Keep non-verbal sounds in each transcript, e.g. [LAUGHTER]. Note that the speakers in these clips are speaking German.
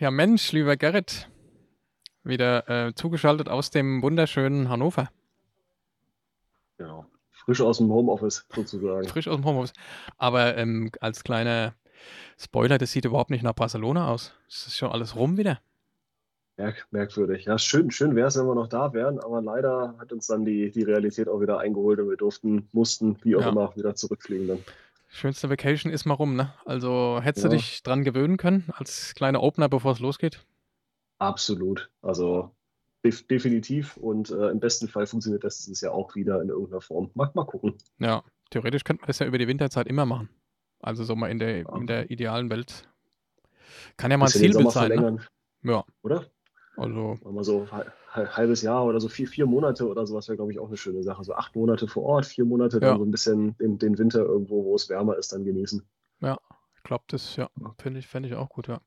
Ja, Mensch, lieber Gerrit, wieder äh, zugeschaltet aus dem wunderschönen Hannover. Genau. Frisch aus dem Homeoffice sozusagen. Frisch aus dem Homeoffice. Aber ähm, als kleiner Spoiler, das sieht überhaupt nicht nach Barcelona aus. Das ist schon alles rum wieder. Merk, merkwürdig. Ja, schön, schön wäre es, wenn wir noch da wären, aber leider hat uns dann die, die Realität auch wieder eingeholt und wir durften, mussten, wie auch ja. immer, wieder zurückfliegen dann. Schönste Vacation ist mal rum, ne? Also hättest ja. du dich dran gewöhnen können als kleiner Opener, bevor es losgeht? Absolut. Also def definitiv und äh, im besten Fall funktioniert das dieses Jahr auch wieder in irgendeiner Form. Mag mal gucken. Ja, theoretisch könnte man das ja über die Winterzeit immer machen. Also so mal in der, ja. in der idealen Welt. Kann ja mal ein Zielbild sein. Ne? Ja. Oder? Also. Mal so halbes Jahr oder so vier, vier Monate oder sowas wäre, glaube ich, auch eine schöne Sache. So acht Monate vor Ort, vier Monate dann ja. so ein bisschen den, den Winter irgendwo, wo es wärmer ist, dann genießen. Ja, ich glaube, das ja, finde ich, fänd ich auch gut, ja.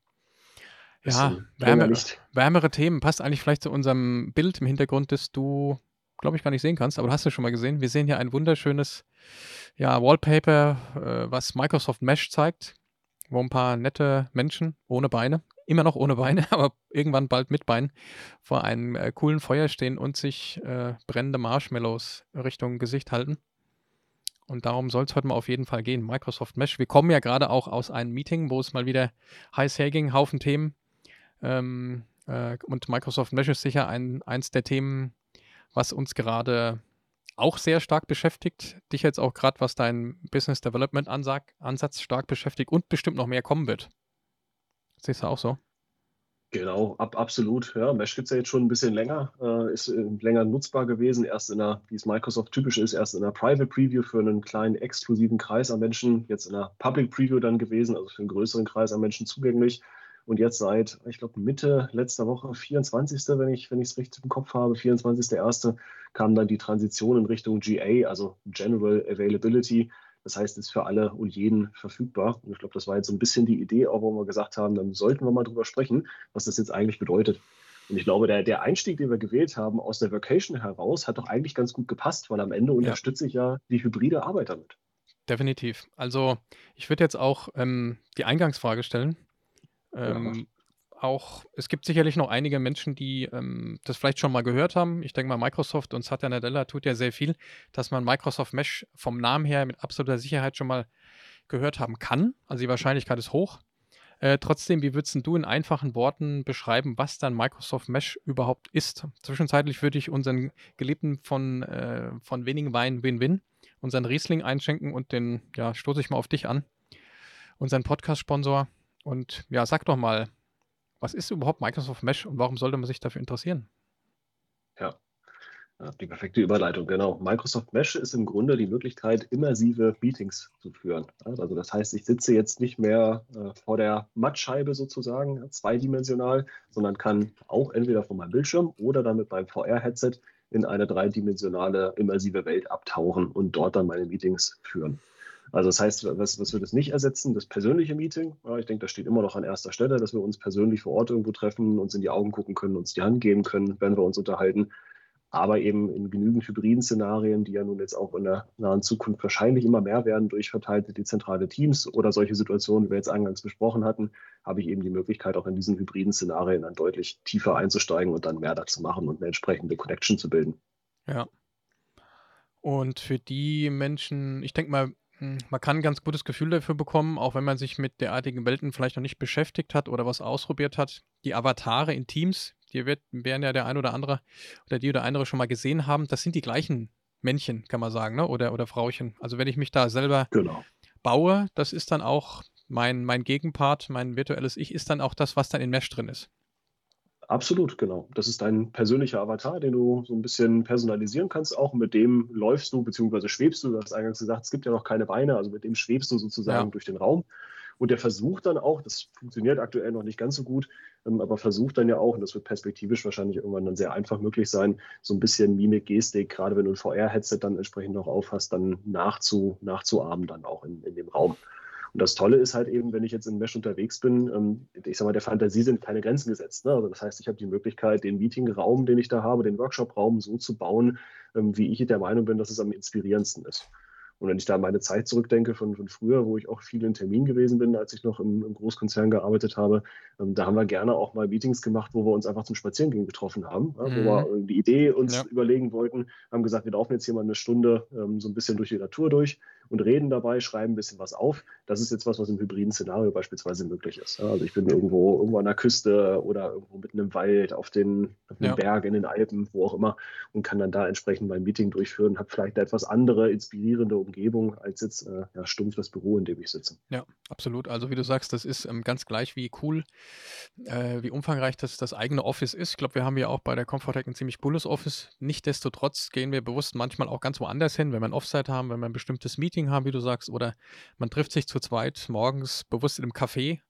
Ja, wärme, wärmere Themen passt eigentlich vielleicht zu unserem Bild im Hintergrund, das du, glaube ich, gar nicht sehen kannst, aber du hast es schon mal gesehen. Wir sehen hier ein wunderschönes ja, Wallpaper, äh, was Microsoft Mesh zeigt, wo ein paar nette Menschen ohne Beine immer noch ohne Beine, [LAUGHS] aber irgendwann bald mit Beinen, vor einem äh, coolen Feuer stehen und sich äh, brennende Marshmallows Richtung Gesicht halten. Und darum soll es heute mal auf jeden Fall gehen. Microsoft Mesh. Wir kommen ja gerade auch aus einem Meeting, wo es mal wieder heiß herging, Haufen Themen. Ähm, äh, und Microsoft Mesh ist sicher ein, eins der Themen, was uns gerade auch sehr stark beschäftigt. Dich jetzt auch gerade, was dein Business Development Ansatz stark beschäftigt und bestimmt noch mehr kommen wird. Siehst du auch so? Genau, ab, absolut. Ja, Mesh gibt es ja jetzt schon ein bisschen länger, äh, ist äh, länger nutzbar gewesen. Erst in einer, wie es Microsoft typisch ist, erst in einer Private Preview für einen kleinen exklusiven Kreis an Menschen, jetzt in einer Public Preview dann gewesen, also für einen größeren Kreis an Menschen zugänglich. Und jetzt seit, ich glaube, Mitte letzter Woche, 24., wenn ich es richtig im Kopf habe, 24.01., kam dann die Transition in Richtung GA, also General Availability. Das heißt, es ist für alle und jeden verfügbar. Und ich glaube, das war jetzt so ein bisschen die Idee, auch wo wir gesagt haben, dann sollten wir mal drüber sprechen, was das jetzt eigentlich bedeutet. Und ich glaube, der, der Einstieg, den wir gewählt haben aus der Vacation heraus, hat doch eigentlich ganz gut gepasst, weil am Ende unterstütze ich ja die hybride Arbeit damit. Definitiv. Also ich würde jetzt auch ähm, die Eingangsfrage stellen. Ähm, auch, es gibt sicherlich noch einige Menschen, die ähm, das vielleicht schon mal gehört haben. Ich denke mal, Microsoft und Satya Nadella tut ja sehr viel, dass man Microsoft Mesh vom Namen her mit absoluter Sicherheit schon mal gehört haben kann. Also die Wahrscheinlichkeit ist hoch. Äh, trotzdem, wie würdest du in einfachen Worten beschreiben, was dann Microsoft Mesh überhaupt ist? Zwischenzeitlich würde ich unseren Geliebten von, äh, von wenigen Weinen Win-Win, unseren Riesling einschenken und den, ja, stoße ich mal auf dich an, unseren Podcast-Sponsor. Und ja, sag doch mal, was ist überhaupt Microsoft Mesh und warum sollte man sich dafür interessieren? Ja, die perfekte Überleitung, genau. Microsoft Mesh ist im Grunde die Möglichkeit, immersive Meetings zu führen. Also das heißt, ich sitze jetzt nicht mehr äh, vor der Mattscheibe sozusagen, zweidimensional, sondern kann auch entweder von meinem Bildschirm oder dann mit meinem VR-Headset in eine dreidimensionale immersive Welt abtauchen und dort dann meine Meetings führen. Also das heißt, was, was wird es nicht ersetzen? Das persönliche Meeting. Ja, ich denke, das steht immer noch an erster Stelle, dass wir uns persönlich vor Ort irgendwo treffen, uns in die Augen gucken können, uns die Hand geben können, wenn wir uns unterhalten. Aber eben in genügend hybriden Szenarien, die ja nun jetzt auch in der nahen Zukunft wahrscheinlich immer mehr werden durch verteilte dezentrale Teams oder solche Situationen, wie wir jetzt eingangs besprochen hatten, habe ich eben die Möglichkeit, auch in diesen hybriden Szenarien dann deutlich tiefer einzusteigen und dann mehr dazu machen und eine entsprechende Connection zu bilden. Ja. Und für die Menschen, ich denke mal, man kann ein ganz gutes Gefühl dafür bekommen, auch wenn man sich mit derartigen Welten vielleicht noch nicht beschäftigt hat oder was ausprobiert hat. Die Avatare in Teams, die wird, werden ja der ein oder andere oder die oder andere schon mal gesehen haben, das sind die gleichen Männchen, kann man sagen, ne? oder, oder Frauchen. Also wenn ich mich da selber genau. baue, das ist dann auch mein, mein Gegenpart, mein virtuelles Ich, ist dann auch das, was dann in Mesh drin ist. Absolut, genau. Das ist dein persönlicher Avatar, den du so ein bisschen personalisieren kannst. Auch mit dem läufst du bzw. schwebst du. Du hast eingangs gesagt, es gibt ja noch keine Beine, also mit dem schwebst du sozusagen ja. durch den Raum. Und der versucht dann auch, das funktioniert aktuell noch nicht ganz so gut, ähm, aber versucht dann ja auch, und das wird perspektivisch wahrscheinlich irgendwann dann sehr einfach möglich sein, so ein bisschen Mimik, Gestik, gerade wenn du ein VR-Headset dann entsprechend noch aufhast, dann nachzu, nachzuahmen dann auch in, in dem Raum. Und das Tolle ist halt eben, wenn ich jetzt in Mesh unterwegs bin, ähm, ich sag mal, der Fantasie sind keine Grenzen gesetzt. Ne? Also das heißt, ich habe die Möglichkeit, den Meetingraum, den ich da habe, den Workshopraum so zu bauen, ähm, wie ich der Meinung bin, dass es am inspirierendsten ist. Und wenn ich da an meine Zeit zurückdenke von, von früher, wo ich auch viel in Termin gewesen bin, als ich noch im, im Großkonzern gearbeitet habe, ähm, da haben wir gerne auch mal Meetings gemacht, wo wir uns einfach zum Spazierengehen getroffen haben, ja, mhm. wo wir die Idee uns ja. überlegen wollten, haben gesagt, wir laufen jetzt hier mal eine Stunde ähm, so ein bisschen durch die Natur durch und reden dabei, schreiben ein bisschen was auf. Das ist jetzt was, was im hybriden Szenario beispielsweise möglich ist. Ja, also ich bin irgendwo, irgendwo an der Küste oder irgendwo mitten im Wald, auf den, auf den Berg, in den Alpen, wo auch immer und kann dann da entsprechend mein Meeting durchführen, habe vielleicht eine etwas andere, inspirierende Umgebung als jetzt äh, ja, stumpf das Büro, in dem ich sitze. Ja, absolut. Also wie du sagst, das ist ähm, ganz gleich, wie cool, äh, wie umfangreich das, das eigene Office ist. Ich glaube, wir haben ja auch bei der Comfortec ein ziemlich cooles Office. Nichtsdestotrotz gehen wir bewusst manchmal auch ganz woanders hin, wenn wir ein Offsite haben, wenn wir ein bestimmtes Meeting haben, wie du sagst, oder man trifft sich zu zweit morgens bewusst in einem Café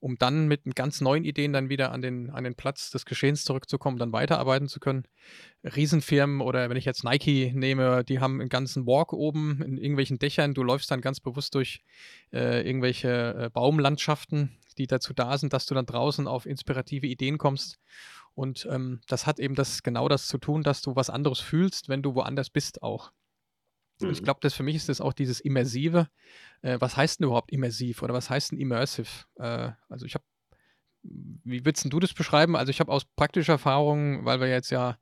um dann mit ganz neuen Ideen dann wieder an den, an den Platz des Geschehens zurückzukommen, dann weiterarbeiten zu können. Riesenfirmen oder wenn ich jetzt Nike nehme, die haben einen ganzen Walk oben in irgendwelchen Dächern. Du läufst dann ganz bewusst durch äh, irgendwelche äh, Baumlandschaften, die dazu da sind, dass du dann draußen auf inspirative Ideen kommst. Und ähm, das hat eben das genau das zu tun, dass du was anderes fühlst, wenn du woanders bist auch. Mhm. Ich glaube, das für mich ist das auch dieses Immersive. Äh, was heißt denn überhaupt immersiv oder was heißt denn immersive? Äh, also ich habe, wie würdest du das beschreiben? Also ich habe aus praktischer Erfahrung, weil wir jetzt ja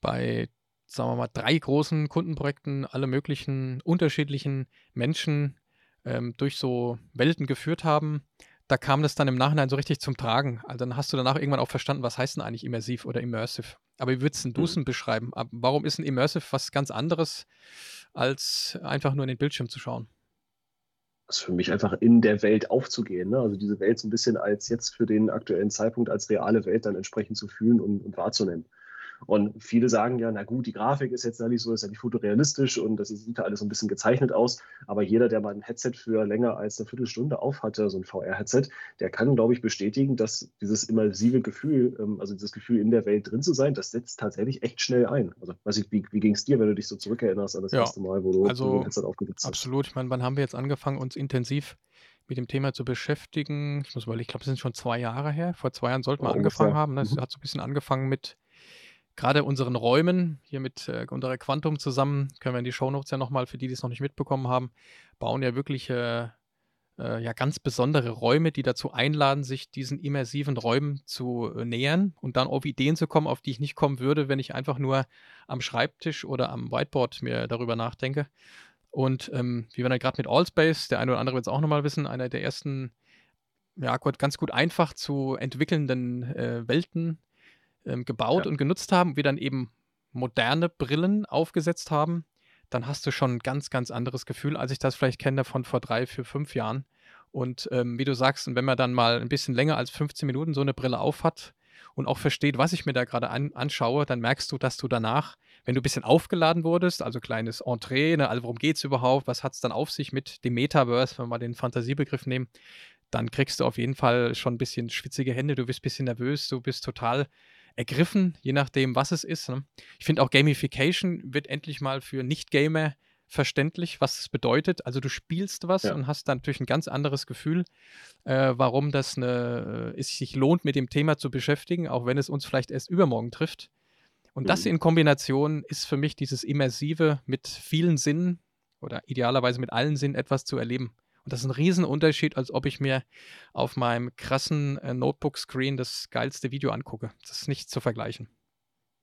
bei, sagen wir mal, drei großen Kundenprojekten alle möglichen unterschiedlichen Menschen ähm, durch so Welten geführt haben, da kam das dann im Nachhinein so richtig zum Tragen. Also dann hast du danach irgendwann auch verstanden, was heißt denn eigentlich immersiv oder immersive. Aber wie würdest du es mhm. beschreiben? Warum ist ein immersive was ganz anderes als einfach nur in den Bildschirm zu schauen. Das ist für mich einfach in der Welt aufzugehen. Ne? Also diese Welt so ein bisschen als jetzt für den aktuellen Zeitpunkt als reale Welt dann entsprechend zu fühlen und, und wahrzunehmen. Und viele sagen ja, na gut, die Grafik ist jetzt ja nicht so, ist ja nicht fotorealistisch und das sieht ja alles so ein bisschen gezeichnet aus. Aber jeder, der mal ein Headset für länger als eine Viertelstunde aufhatte, so ein VR-Headset, der kann, glaube ich, bestätigen, dass dieses immersive Gefühl, ähm, also dieses Gefühl in der Welt drin zu sein, das setzt tatsächlich echt schnell ein. Also weiß ich, wie, wie ging es dir, wenn du dich so zurückerinnerst an das ja, erste Mal, wo du, also, ein Headset aufgesetzt hast? Absolut. Ich meine, wann haben wir jetzt angefangen, uns intensiv mit dem Thema zu beschäftigen. Ich muss mal, ich glaube, es sind schon zwei Jahre her. Vor zwei Jahren sollten wir oh, angefangen ungefähr. haben. Das mhm. hat so ein bisschen angefangen mit gerade unseren Räumen, hier mit äh, unserer Quantum zusammen, können wir in die Shownotes ja nochmal, für die, die es noch nicht mitbekommen haben, bauen ja wirklich äh, äh, ja ganz besondere Räume, die dazu einladen, sich diesen immersiven Räumen zu äh, nähern und dann auf Ideen zu kommen, auf die ich nicht kommen würde, wenn ich einfach nur am Schreibtisch oder am Whiteboard mir darüber nachdenke. Und ähm, wie wir dann gerade mit Allspace, der eine oder andere wird es auch nochmal wissen, einer der ersten, ja, ganz gut einfach zu entwickelnden äh, Welten ähm, gebaut ja. und genutzt haben, wir dann eben moderne Brillen aufgesetzt haben, dann hast du schon ein ganz, ganz anderes Gefühl, als ich das vielleicht kenne von vor drei, vier, fünf Jahren. Und ähm, wie du sagst, und wenn man dann mal ein bisschen länger als 15 Minuten so eine Brille aufhat und auch versteht, was ich mir da gerade an, anschaue, dann merkst du, dass du danach, wenn du ein bisschen aufgeladen wurdest, also kleines Entree, ne, also worum geht es überhaupt, was hat es dann auf sich mit dem Metaverse, wenn wir mal den Fantasiebegriff nehmen, dann kriegst du auf jeden Fall schon ein bisschen schwitzige Hände, du bist ein bisschen nervös, du bist total ergriffen, je nachdem, was es ist. Ne? Ich finde auch Gamification wird endlich mal für Nicht-Gamer verständlich, was es bedeutet. Also du spielst was ja. und hast dann natürlich ein ganz anderes Gefühl, äh, warum das eine, es sich lohnt, mit dem Thema zu beschäftigen, auch wenn es uns vielleicht erst übermorgen trifft. Und mhm. das in Kombination ist für mich dieses Immersive mit vielen Sinnen oder idealerweise mit allen Sinnen etwas zu erleben. Und das ist ein Riesenunterschied, als ob ich mir auf meinem krassen äh, Notebook-Screen das geilste Video angucke. Das ist nicht zu vergleichen.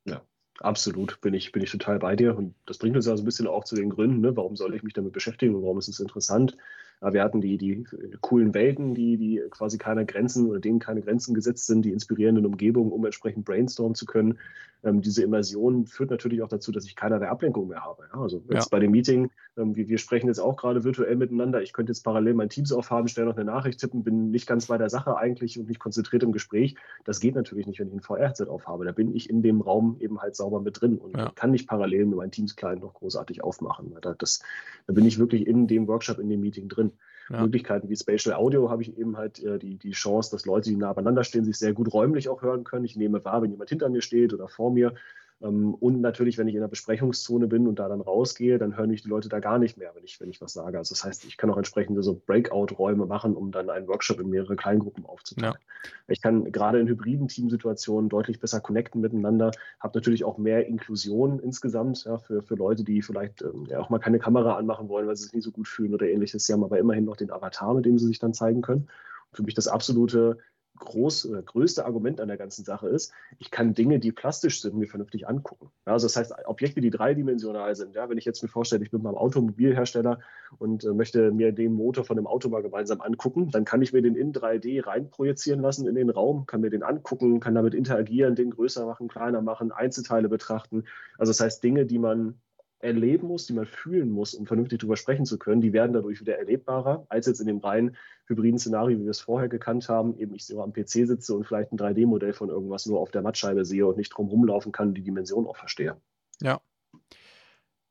Ja, absolut. Bin ich, bin ich total bei dir. Und das bringt uns ja so ein bisschen auch zu den Gründen, ne? warum soll ich mich damit beschäftigen warum ist es interessant. Ja, wir hatten die, die coolen Welten, die, die quasi keine Grenzen oder denen keine Grenzen gesetzt sind, die inspirierenden Umgebungen, um entsprechend brainstormen zu können. Ähm, diese Immersion führt natürlich auch dazu, dass ich keinerlei Ablenkung mehr habe. Ja, also jetzt ja. bei dem Meeting, ähm, wir, wir, sprechen jetzt auch gerade virtuell miteinander. Ich könnte jetzt parallel mein Teams aufhaben, schnell noch eine Nachricht tippen, bin nicht ganz bei der Sache eigentlich und nicht konzentriert im Gespräch. Das geht natürlich nicht, wenn ich ein VR-Headset aufhabe. Da bin ich in dem Raum eben halt sauber mit drin und ja. kann nicht parallel mit meinem Teams-Client noch großartig aufmachen. Da, das, da bin ich wirklich in dem Workshop, in dem Meeting drin. Ja. Möglichkeiten wie Spatial Audio habe ich eben halt äh, die, die Chance, dass Leute, die nah beieinander stehen, sich sehr gut räumlich auch hören können. Ich nehme wahr, wenn jemand hinter mir steht oder vor mir. Ähm, und natürlich, wenn ich in der Besprechungszone bin und da dann rausgehe, dann hören mich die Leute da gar nicht mehr, wenn ich, wenn ich was sage. Also das heißt, ich kann auch entsprechende so Breakout-Räume machen, um dann einen Workshop in mehrere Kleingruppen aufzuteilen. Ja. Ich kann gerade in hybriden Teamsituationen deutlich besser connecten miteinander, habe natürlich auch mehr Inklusion insgesamt ja, für, für Leute, die vielleicht ähm, ja, auch mal keine Kamera anmachen wollen, weil sie sich nicht so gut fühlen oder ähnliches. Sie haben aber immerhin noch den Avatar, mit dem sie sich dann zeigen können. für mich das absolute groß, äh, größte Argument an der ganzen Sache ist, ich kann Dinge, die plastisch sind, mir vernünftig angucken. Ja, also das heißt, Objekte, die dreidimensional sind. Ja, wenn ich jetzt mir vorstelle, ich bin beim Automobilhersteller und äh, möchte mir den Motor von dem Auto mal gemeinsam angucken, dann kann ich mir den in 3D reinprojizieren lassen in den Raum, kann mir den angucken, kann damit interagieren, den größer machen, kleiner machen, Einzelteile betrachten. Also das heißt, Dinge, die man erleben muss, die man fühlen muss, um vernünftig darüber sprechen zu können, die werden dadurch wieder erlebbarer, als jetzt in dem rein hybriden Szenario, wie wir es vorher gekannt haben. Eben ich so am PC sitze und vielleicht ein 3D-Modell von irgendwas nur auf der Mattscheibe sehe und nicht drum rumlaufen kann, die Dimension auch verstehe. Ja.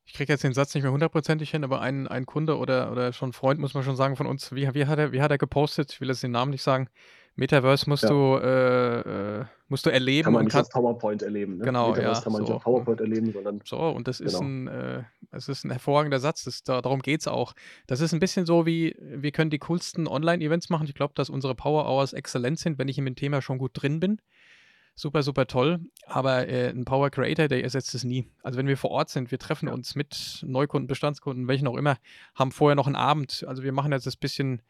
Ich kriege jetzt den Satz nicht mehr hundertprozentig hin, aber ein, ein Kunde oder, oder schon Freund, muss man schon sagen, von uns, wie, wie, hat, er, wie hat er gepostet? Ich will jetzt den Namen nicht sagen. Metaverse musst ja. du äh, äh, musst du erleben. Kann man nicht kann, auf PowerPoint erleben. Ne? Genau, Metaverse ja. kann man so. nicht auf PowerPoint erleben, sondern. So, und das genau. ist ein, äh, das ist ein hervorragender Satz. Das, da, darum geht es auch. Das ist ein bisschen so wie, wir können die coolsten Online-Events machen. Ich glaube, dass unsere Power Hours exzellent sind, wenn ich in dem Thema schon gut drin bin. Super, super toll. Aber äh, ein Power Creator, der ersetzt es nie. Also wenn wir vor Ort sind, wir treffen ja. uns mit Neukunden, Bestandskunden, welchen auch immer, haben vorher noch einen Abend. Also wir machen jetzt das bisschen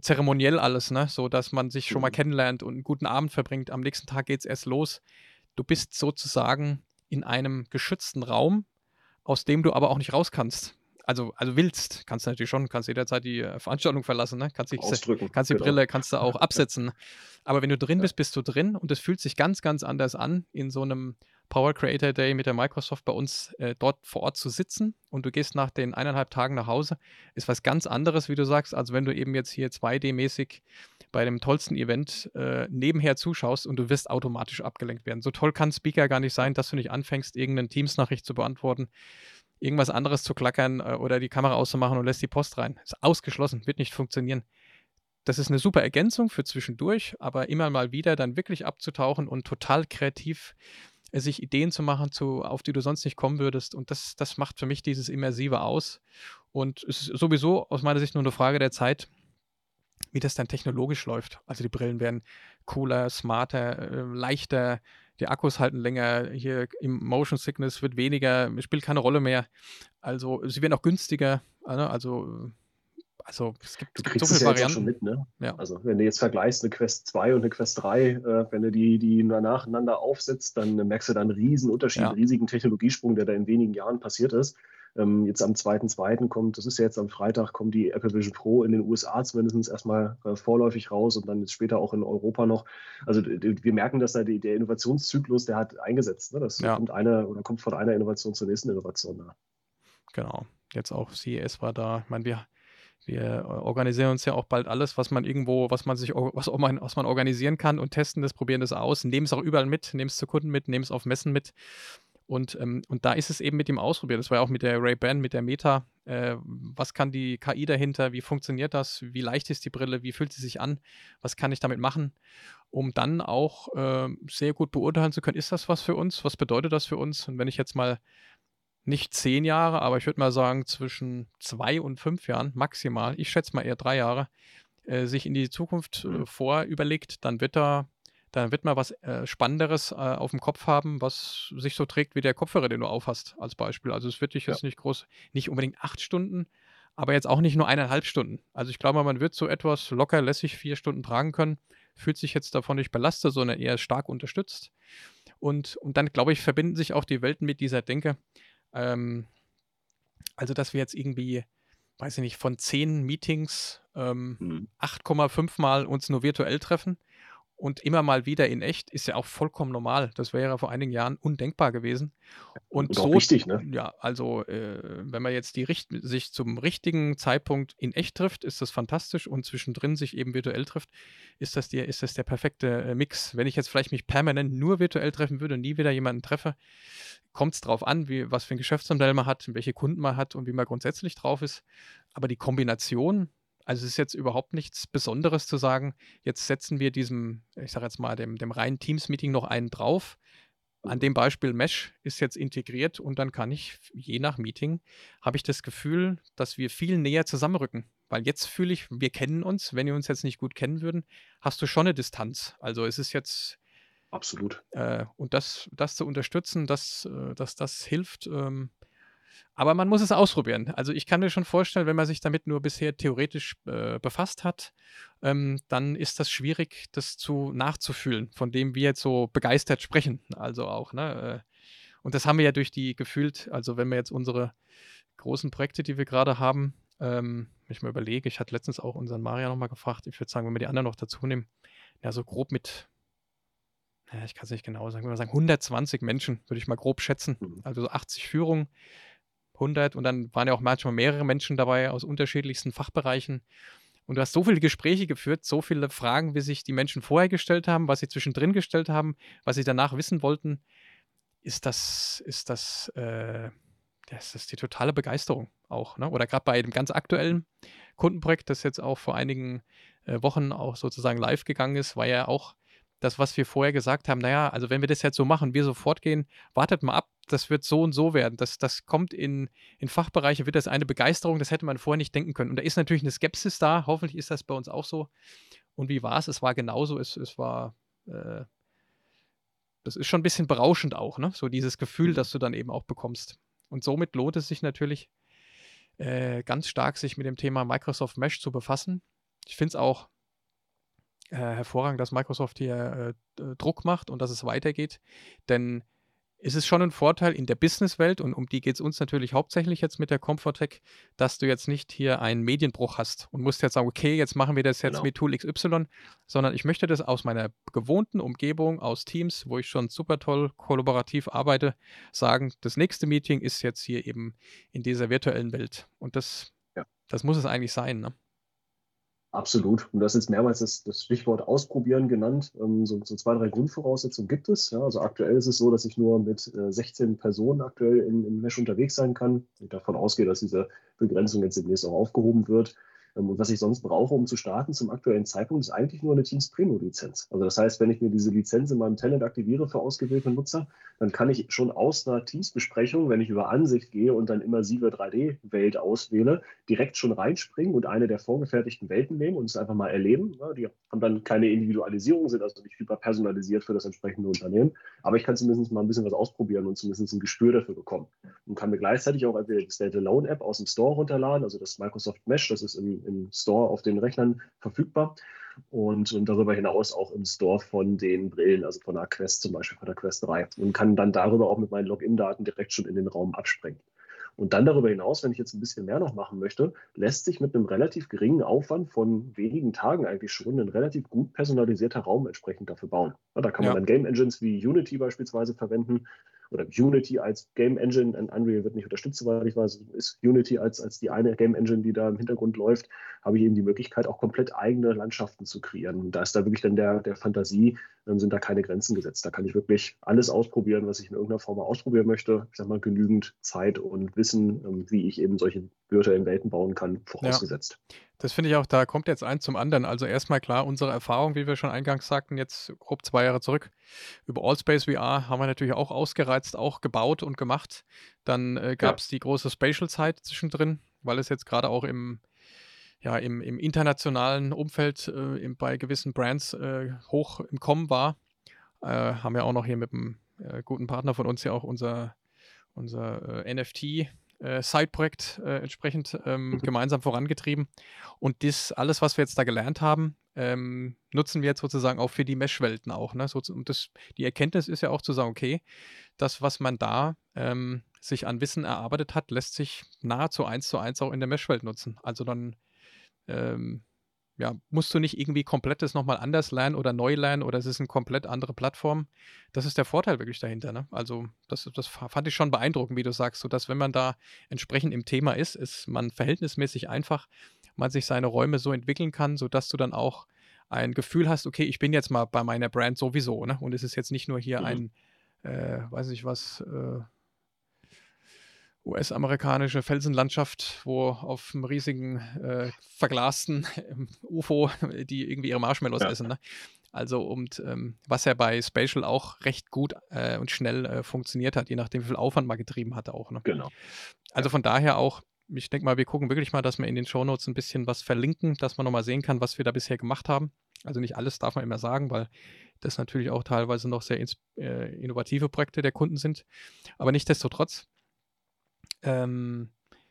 zeremoniell alles, ne? So dass man sich schon mal mhm. kennenlernt und einen guten Abend verbringt. Am nächsten Tag geht es erst los. Du bist sozusagen in einem geschützten Raum, aus dem du aber auch nicht raus kannst. Also, also willst, kannst du natürlich schon, kannst jederzeit die äh, Veranstaltung verlassen, ne? Kannst, dich, [LAUGHS] kannst die genau. Brille, kannst du auch [LAUGHS] absetzen. Aber wenn du drin bist, bist du drin und es fühlt sich ganz, ganz anders an in so einem Power Creator Day mit der Microsoft bei uns äh, dort vor Ort zu sitzen und du gehst nach den eineinhalb Tagen nach Hause, ist was ganz anderes, wie du sagst, als wenn du eben jetzt hier 2D-mäßig bei dem tollsten Event äh, nebenher zuschaust und du wirst automatisch abgelenkt werden. So toll kann Speaker gar nicht sein, dass du nicht anfängst, irgendeine Teams-Nachricht zu beantworten, irgendwas anderes zu klackern äh, oder die Kamera auszumachen und lässt die Post rein. Ist ausgeschlossen, wird nicht funktionieren. Das ist eine super Ergänzung für zwischendurch, aber immer mal wieder dann wirklich abzutauchen und total kreativ sich Ideen zu machen, zu, auf die du sonst nicht kommen würdest. Und das, das macht für mich dieses Immersive aus. Und es ist sowieso aus meiner Sicht nur eine Frage der Zeit, wie das dann technologisch läuft. Also die Brillen werden cooler, smarter, äh, leichter, die Akkus halten länger, hier im Motion Sickness wird weniger, spielt keine Rolle mehr. Also sie werden auch günstiger. Ne? Also also es gibt, du kriegst so es ja Varianten. schon mit, ne? Ja. Also wenn du jetzt vergleichst eine Quest 2 und eine Quest 3, äh, wenn du die, die nacheinander aufsetzt, dann merkst du da einen riesen Unterschied, ja. einen riesigen Technologiesprung, der da in wenigen Jahren passiert ist. Ähm, jetzt am 2.2. kommt, das ist ja jetzt am Freitag, kommt die Apple Vision Pro in den USA zumindest erstmal äh, vorläufig raus und dann jetzt später auch in Europa noch. Also wir merken, dass da die, der Innovationszyklus, der hat eingesetzt. Ne? Das ja. kommt eine oder kommt von einer Innovation zur nächsten Innovation nach. Genau. Jetzt auch CES war da. Ich meine, wir wir organisieren uns ja auch bald alles, was man irgendwo, was man sich, was man, was man organisieren kann und testen das, probieren das aus, nehmen es auch überall mit, nehmen es zu Kunden mit, nehmen es auf Messen mit. Und, ähm, und da ist es eben mit dem Ausprobieren. Das war ja auch mit der Ray-Ban, mit der Meta. Äh, was kann die KI dahinter? Wie funktioniert das? Wie leicht ist die Brille? Wie fühlt sie sich an? Was kann ich damit machen? Um dann auch äh, sehr gut beurteilen zu können, ist das was für uns? Was bedeutet das für uns? Und wenn ich jetzt mal nicht zehn Jahre, aber ich würde mal sagen zwischen zwei und fünf Jahren maximal, ich schätze mal eher drei Jahre, äh, sich in die Zukunft äh, mhm. vorüberlegt, dann wird da, dann wird man was äh, Spannenderes äh, auf dem Kopf haben, was sich so trägt wie der Kopfhörer, den du aufhast, als Beispiel. Also es wird dich ja. jetzt nicht groß, nicht unbedingt acht Stunden, aber jetzt auch nicht nur eineinhalb Stunden. Also ich glaube, man wird so etwas locker lässig vier Stunden tragen können, fühlt sich jetzt davon nicht belastet, sondern eher stark unterstützt. Und, und dann, glaube ich, verbinden sich auch die Welten mit dieser Denke, ähm, also, dass wir jetzt irgendwie, weiß ich nicht, von zehn Meetings ähm, mhm. 8,5 Mal uns nur virtuell treffen und immer mal wieder in echt ist ja auch vollkommen normal. Das wäre vor einigen Jahren undenkbar gewesen. Und, und so, wichtig, ne? Ja, also äh, wenn man jetzt die Richt sich zum richtigen Zeitpunkt in echt trifft, ist das fantastisch und zwischendrin sich eben virtuell trifft, ist das, die, ist das der perfekte äh, Mix. Wenn ich jetzt vielleicht mich permanent nur virtuell treffen würde und nie wieder jemanden treffe, kommt es darauf an, wie, was für ein Geschäftsmodell man hat, welche Kunden man hat und wie man grundsätzlich drauf ist. Aber die Kombination also es ist jetzt überhaupt nichts Besonderes zu sagen, jetzt setzen wir diesem, ich sage jetzt mal, dem, dem reinen Teams-Meeting noch einen drauf. an dem Beispiel Mesh ist jetzt integriert und dann kann ich, je nach Meeting, habe ich das Gefühl, dass wir viel näher zusammenrücken. Weil jetzt fühle ich, wir kennen uns. Wenn wir uns jetzt nicht gut kennen würden, hast du schon eine Distanz. Also es ist jetzt. Absolut. Äh, und das, das zu unterstützen, dass, äh, dass das hilft, ähm, aber man muss es ausprobieren. Also ich kann mir schon vorstellen, wenn man sich damit nur bisher theoretisch äh, befasst hat, ähm, dann ist das schwierig, das zu nachzufühlen, von dem wir jetzt so begeistert sprechen. Also auch, ne? Äh, und das haben wir ja durch die gefühlt, also wenn wir jetzt unsere großen Projekte, die wir gerade haben, ähm, wenn ich mal überlege, ich hatte letztens auch unseren Maria nochmal gefragt, ich würde sagen, wenn wir die anderen noch dazu nehmen, ja, so grob mit, ja, ich kann es nicht genau sagen, wenn wir sagen 120 Menschen, würde ich mal grob schätzen, mhm. also so 80 Führungen 100 und dann waren ja auch manchmal mehrere Menschen dabei aus unterschiedlichsten Fachbereichen. Und du hast so viele Gespräche geführt, so viele Fragen, wie sich die Menschen vorher gestellt haben, was sie zwischendrin gestellt haben, was sie danach wissen wollten. Ist das, ist das, äh, das ist die totale Begeisterung auch. Ne? Oder gerade bei dem ganz aktuellen Kundenprojekt, das jetzt auch vor einigen äh, Wochen auch sozusagen live gegangen ist, war ja auch das, was wir vorher gesagt haben, naja, also wenn wir das jetzt so machen, wir sofort gehen, wartet mal ab, das wird so und so werden. Das, das kommt in, in Fachbereiche, wird das eine Begeisterung, das hätte man vorher nicht denken können. Und da ist natürlich eine Skepsis da, hoffentlich ist das bei uns auch so. Und wie war es? Es war genauso, es, es war, äh, das ist schon ein bisschen berauschend auch, ne? So dieses Gefühl, das du dann eben auch bekommst. Und somit lohnt es sich natürlich äh, ganz stark, sich mit dem Thema Microsoft Mesh zu befassen. Ich finde es auch äh, hervorragend, dass Microsoft hier äh, Druck macht und dass es weitergeht. Denn es ist schon ein Vorteil in der Businesswelt und um die geht es uns natürlich hauptsächlich jetzt mit der Comfortech, dass du jetzt nicht hier einen Medienbruch hast und musst jetzt sagen, okay, jetzt machen wir das jetzt genau. mit Tool XY, sondern ich möchte das aus meiner gewohnten Umgebung, aus Teams, wo ich schon super toll kollaborativ arbeite, sagen, das nächste Meeting ist jetzt hier eben in dieser virtuellen Welt. Und das, ja. das muss es eigentlich sein. Ne? Absolut. Und das ist mehrmals das, das Stichwort Ausprobieren genannt. Ähm, so, so, zwei, drei Grundvoraussetzungen gibt es. Ja, also aktuell ist es so, dass ich nur mit äh, 16 Personen aktuell in, in Mesh unterwegs sein kann. Ich davon ausgehe, dass diese Begrenzung jetzt demnächst auch aufgehoben wird. Ähm, und was ich sonst brauche, um zu starten zum aktuellen Zeitpunkt, ist eigentlich nur eine Teams Primo Lizenz. Also das heißt, wenn ich mir diese Lizenz in meinem Tenant aktiviere für ausgewählte Nutzer, dann kann ich schon aus einer Teams-Besprechung, wenn ich über Ansicht gehe und dann immersive 3D-Welt auswähle, direkt schon reinspringen und eine der vorgefertigten Welten nehmen und es einfach mal erleben. die haben dann keine Individualisierung, sind also nicht hyperpersonalisiert für das entsprechende Unternehmen. Aber ich kann zumindest mal ein bisschen was ausprobieren und zumindest ein Gespür dafür bekommen. Und kann mir gleichzeitig auch entweder die Standalone-App aus dem Store runterladen, also das Microsoft Mesh, das ist im, im Store auf den Rechnern verfügbar. Und, und, darüber hinaus auch im Store von den Brillen, also von der Quest zum Beispiel, von der Quest 3. Und kann dann darüber auch mit meinen Login-Daten direkt schon in den Raum abspringen. Und dann darüber hinaus, wenn ich jetzt ein bisschen mehr noch machen möchte, lässt sich mit einem relativ geringen Aufwand von wenigen Tagen eigentlich schon ein relativ gut personalisierter Raum entsprechend dafür bauen. da kann man ja. dann Game Engines wie Unity beispielsweise verwenden oder Unity als Game Engine, und Unreal wird nicht unterstützt, soweit ich weiß, ist Unity als, als die eine Game Engine, die da im Hintergrund läuft, habe ich eben die Möglichkeit, auch komplett eigene Landschaften zu kreieren. Und da ist da wirklich dann der, der Fantasie, ähm, sind da keine Grenzen gesetzt. Da kann ich wirklich alles ausprobieren, was ich in irgendeiner Form ausprobieren möchte. Ich sage mal, genügend Zeit und Wissen, ähm, wie ich eben solche virtuellen Welten bauen kann, vorausgesetzt. Ja. Das finde ich auch, da kommt jetzt eins zum anderen. Also erstmal klar, unsere Erfahrung, wie wir schon eingangs sagten, jetzt grob zwei Jahre zurück, über Allspace VR haben wir natürlich auch ausgereizt, auch gebaut und gemacht. Dann äh, gab es ja. die große Spatial-Zeit zwischendrin, weil es jetzt gerade auch im, ja, im, im internationalen Umfeld äh, im, bei gewissen Brands äh, hoch im Kommen war. Äh, haben wir auch noch hier mit einem äh, guten Partner von uns ja auch unser, unser äh, NFT äh, Side-Projekt äh, entsprechend ähm, mhm. gemeinsam vorangetrieben. Und das alles, was wir jetzt da gelernt haben, ähm, nutzen wir jetzt sozusagen auch für die Mesh-Welten auch. Ne? So, und das, die Erkenntnis ist ja auch zu sagen, okay, das, was man da ähm, sich an Wissen erarbeitet hat, lässt sich nahezu eins zu eins auch in der Mesh-Welt nutzen. Also dann ähm, ja, musst du nicht irgendwie komplettes nochmal anders lernen oder neu lernen oder es ist eine komplett andere Plattform. Das ist der Vorteil wirklich dahinter. Ne? Also das, das fand ich schon beeindruckend, wie du sagst, so dass wenn man da entsprechend im Thema ist, ist man verhältnismäßig einfach, man sich seine Räume so entwickeln kann, sodass du dann auch ein Gefühl hast, okay, ich bin jetzt mal bei meiner Brand sowieso, ne? Und es ist jetzt nicht nur hier mhm. ein, äh, weiß ich was, äh, US-amerikanische Felsenlandschaft, wo auf einem riesigen äh, verglasten [LAUGHS] UFO die irgendwie ihre Marshmallows ja. essen. Ne? Also und ähm, was ja bei Spatial auch recht gut äh, und schnell äh, funktioniert hat, je nachdem, wie viel Aufwand man getrieben hatte auch. Ne? Genau. Also von daher auch, ich denke mal, wir gucken wirklich mal, dass wir in den Shownotes ein bisschen was verlinken, dass man nochmal sehen kann, was wir da bisher gemacht haben. Also nicht alles darf man immer sagen, weil das natürlich auch teilweise noch sehr äh, innovative Projekte der Kunden sind. Aber nichtsdestotrotz ähm,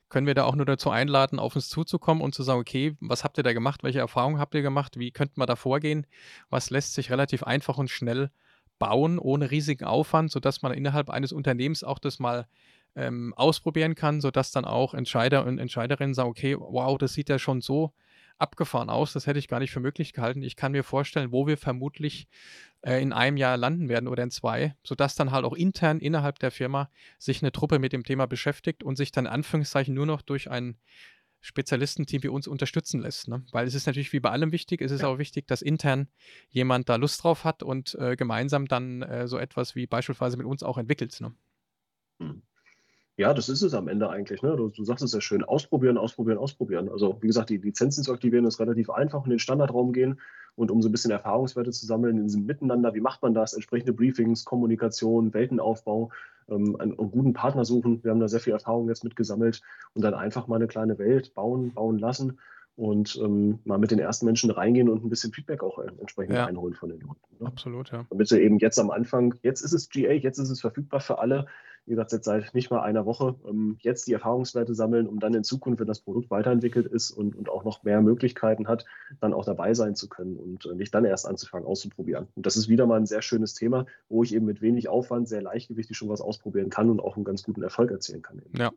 können wir da auch nur dazu einladen, auf uns zuzukommen und zu sagen, okay, was habt ihr da gemacht? Welche Erfahrungen habt ihr gemacht? Wie könnte man da vorgehen? Was lässt sich relativ einfach und schnell bauen, ohne riesigen Aufwand, sodass man innerhalb eines Unternehmens auch das mal ähm, ausprobieren kann, sodass dann auch Entscheider und Entscheiderinnen sagen, okay, wow, das sieht ja schon so abgefahren aus, das hätte ich gar nicht für möglich gehalten. Ich kann mir vorstellen, wo wir vermutlich äh, in einem Jahr landen werden oder in zwei, sodass dann halt auch intern innerhalb der Firma sich eine Truppe mit dem Thema beschäftigt und sich dann in Anführungszeichen nur noch durch ein Spezialistenteam wie uns unterstützen lässt. Ne? Weil es ist natürlich wie bei allem wichtig, es ist ja. auch wichtig, dass intern jemand da Lust drauf hat und äh, gemeinsam dann äh, so etwas wie beispielsweise mit uns auch entwickelt. Ne? Hm. Ja, das ist es am Ende eigentlich. Ne? Du, du, sagst es ja schön, ausprobieren, ausprobieren, ausprobieren. Also wie gesagt, die Lizenzen zu aktivieren ist relativ einfach, in den Standardraum gehen und um so ein bisschen Erfahrungswerte zu sammeln in diesem Miteinander, wie macht man das, entsprechende Briefings, Kommunikation, Weltenaufbau, ähm, einen, einen, guten Partner suchen. Wir haben da sehr viel Erfahrung jetzt mitgesammelt und dann einfach mal eine kleine Welt bauen, bauen lassen und ähm, mal mit den ersten Menschen reingehen und ein bisschen Feedback auch äh, entsprechend ja. einholen von den Kunden. Ne? Absolut, ja. Damit sie eben jetzt am Anfang, jetzt ist es GA, jetzt ist es verfügbar für alle, wie gesagt, jetzt seit nicht mal einer Woche, ähm, jetzt die Erfahrungswerte sammeln, um dann in Zukunft, wenn das Produkt weiterentwickelt ist und, und auch noch mehr Möglichkeiten hat, dann auch dabei sein zu können und äh, nicht dann erst anzufangen auszuprobieren. Und das ist wieder mal ein sehr schönes Thema, wo ich eben mit wenig Aufwand sehr leichtgewichtig schon was ausprobieren kann und auch einen ganz guten Erfolg erzielen kann. Eben. Ja,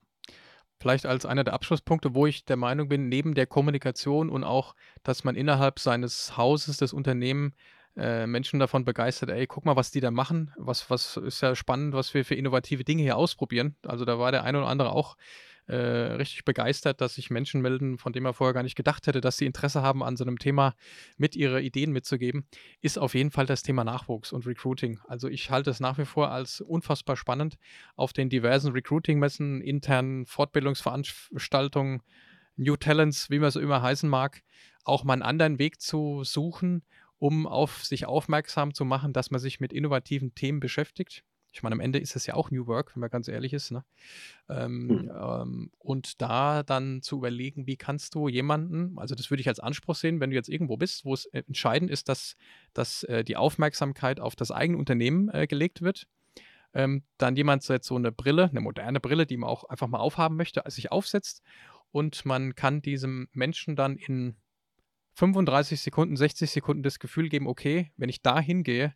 vielleicht als einer der Abschlusspunkte, wo ich der Meinung bin, neben der Kommunikation und auch, dass man innerhalb seines Hauses, des Unternehmens, äh, Menschen davon begeistert, ey, guck mal, was die da machen. Was, was ist ja spannend, was wir für innovative Dinge hier ausprobieren. Also da war der eine oder andere auch äh, richtig begeistert, dass sich Menschen melden, von denen er vorher gar nicht gedacht hätte, dass sie Interesse haben, an so einem Thema mit ihre Ideen mitzugeben, ist auf jeden Fall das Thema Nachwuchs und Recruiting. Also ich halte es nach wie vor als unfassbar spannend, auf den diversen Recruiting-Messen, internen Fortbildungsveranstaltungen, New Talents, wie man es immer heißen mag, auch mal einen anderen Weg zu suchen, um auf sich aufmerksam zu machen, dass man sich mit innovativen Themen beschäftigt. Ich meine, am Ende ist es ja auch New Work, wenn man ganz ehrlich ist. Ne? Ähm, mhm. ähm, und da dann zu überlegen, wie kannst du jemanden, also das würde ich als Anspruch sehen, wenn du jetzt irgendwo bist, wo es entscheidend ist, dass, dass äh, die Aufmerksamkeit auf das eigene Unternehmen äh, gelegt wird, ähm, dann jemand so jetzt so eine Brille, eine moderne Brille, die man auch einfach mal aufhaben möchte, sich aufsetzt und man kann diesem Menschen dann in 35 Sekunden, 60 Sekunden das Gefühl geben, okay, wenn ich da hingehe,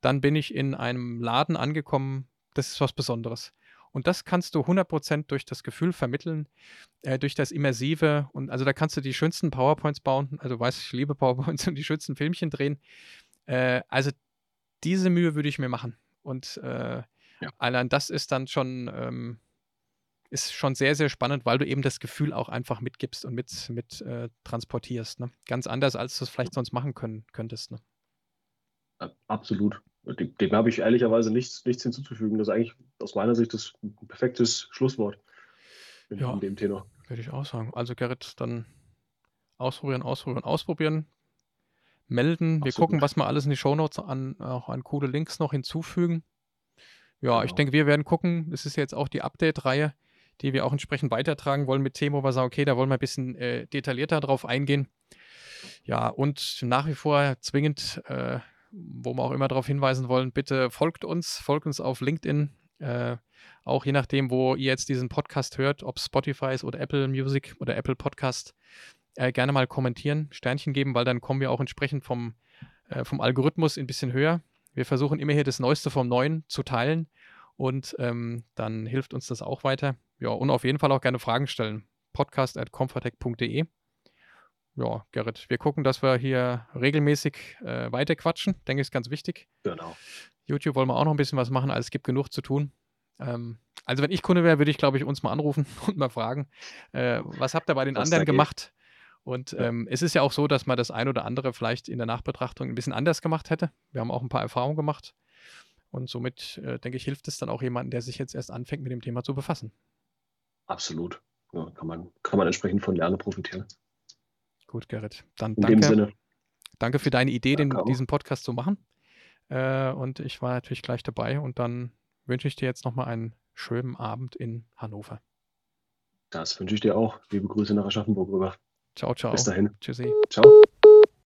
dann bin ich in einem Laden angekommen, das ist was Besonderes. Und das kannst du 100% durch das Gefühl vermitteln, äh, durch das Immersive. Und also da kannst du die schönsten PowerPoints bauen. Also weiß ich liebe PowerPoints [LAUGHS] und die schönsten Filmchen drehen. Äh, also diese Mühe würde ich mir machen. Und äh, ja. allein das ist dann schon, ähm, ist schon sehr, sehr spannend, weil du eben das Gefühl auch einfach mitgibst und mit, mit äh, transportierst. Ne? Ganz anders, als du es vielleicht sonst machen können, könntest. Ne? Absolut. Dem, dem habe ich ehrlicherweise nichts, nichts hinzuzufügen. Das ist eigentlich aus meiner Sicht das perfektes Schlusswort in, ja, in dem Thema. Würde ich auch sagen. Also Gerrit, dann ausprobieren, ausprobieren, ausprobieren. Melden. Wir gucken, was wir alles in die Shownotes an, auch an coole Links noch hinzufügen. Ja, genau. ich denke, wir werden gucken. Es ist jetzt auch die Update-Reihe, die wir auch entsprechend weitertragen wollen mit Themen, wo wir sagen, okay, da wollen wir ein bisschen äh, detaillierter drauf eingehen. Ja, und nach wie vor zwingend äh, wo wir auch immer darauf hinweisen wollen, bitte folgt uns, folgt uns auf LinkedIn. Äh, auch je nachdem, wo ihr jetzt diesen Podcast hört, ob Spotify ist oder Apple Music oder Apple Podcast, äh, gerne mal kommentieren, Sternchen geben, weil dann kommen wir auch entsprechend vom, äh, vom Algorithmus ein bisschen höher. Wir versuchen immer hier das Neueste vom Neuen zu teilen und ähm, dann hilft uns das auch weiter. Ja, und auf jeden Fall auch gerne Fragen stellen. Podcast at comfortech.de ja, Gerrit, wir gucken, dass wir hier regelmäßig äh, weiter quatschen. Denke ich, ist ganz wichtig. Genau. YouTube wollen wir auch noch ein bisschen was machen, also es gibt genug zu tun. Ähm, also, wenn ich Kunde wäre, würde ich, glaube ich, uns mal anrufen [LAUGHS] und mal fragen, äh, was habt ihr bei den was anderen gemacht? Und ähm, es ist ja auch so, dass man das ein oder andere vielleicht in der Nachbetrachtung ein bisschen anders gemacht hätte. Wir haben auch ein paar Erfahrungen gemacht. Und somit, äh, denke ich, hilft es dann auch jemandem, der sich jetzt erst anfängt, mit dem Thema zu befassen. Absolut. Ja, kann, man, kann man entsprechend von Lernen profitieren. Gut, Gerrit. Dann In danke. dem Sinne. Danke für deine Idee, den, diesen Podcast zu machen. Äh, und ich war natürlich gleich dabei und dann wünsche ich dir jetzt nochmal einen schönen Abend in Hannover. Das wünsche ich dir auch. Liebe Grüße nach Aschaffenburg rüber. Ciao, ciao. Bis dahin. Tschüssi. Ciao.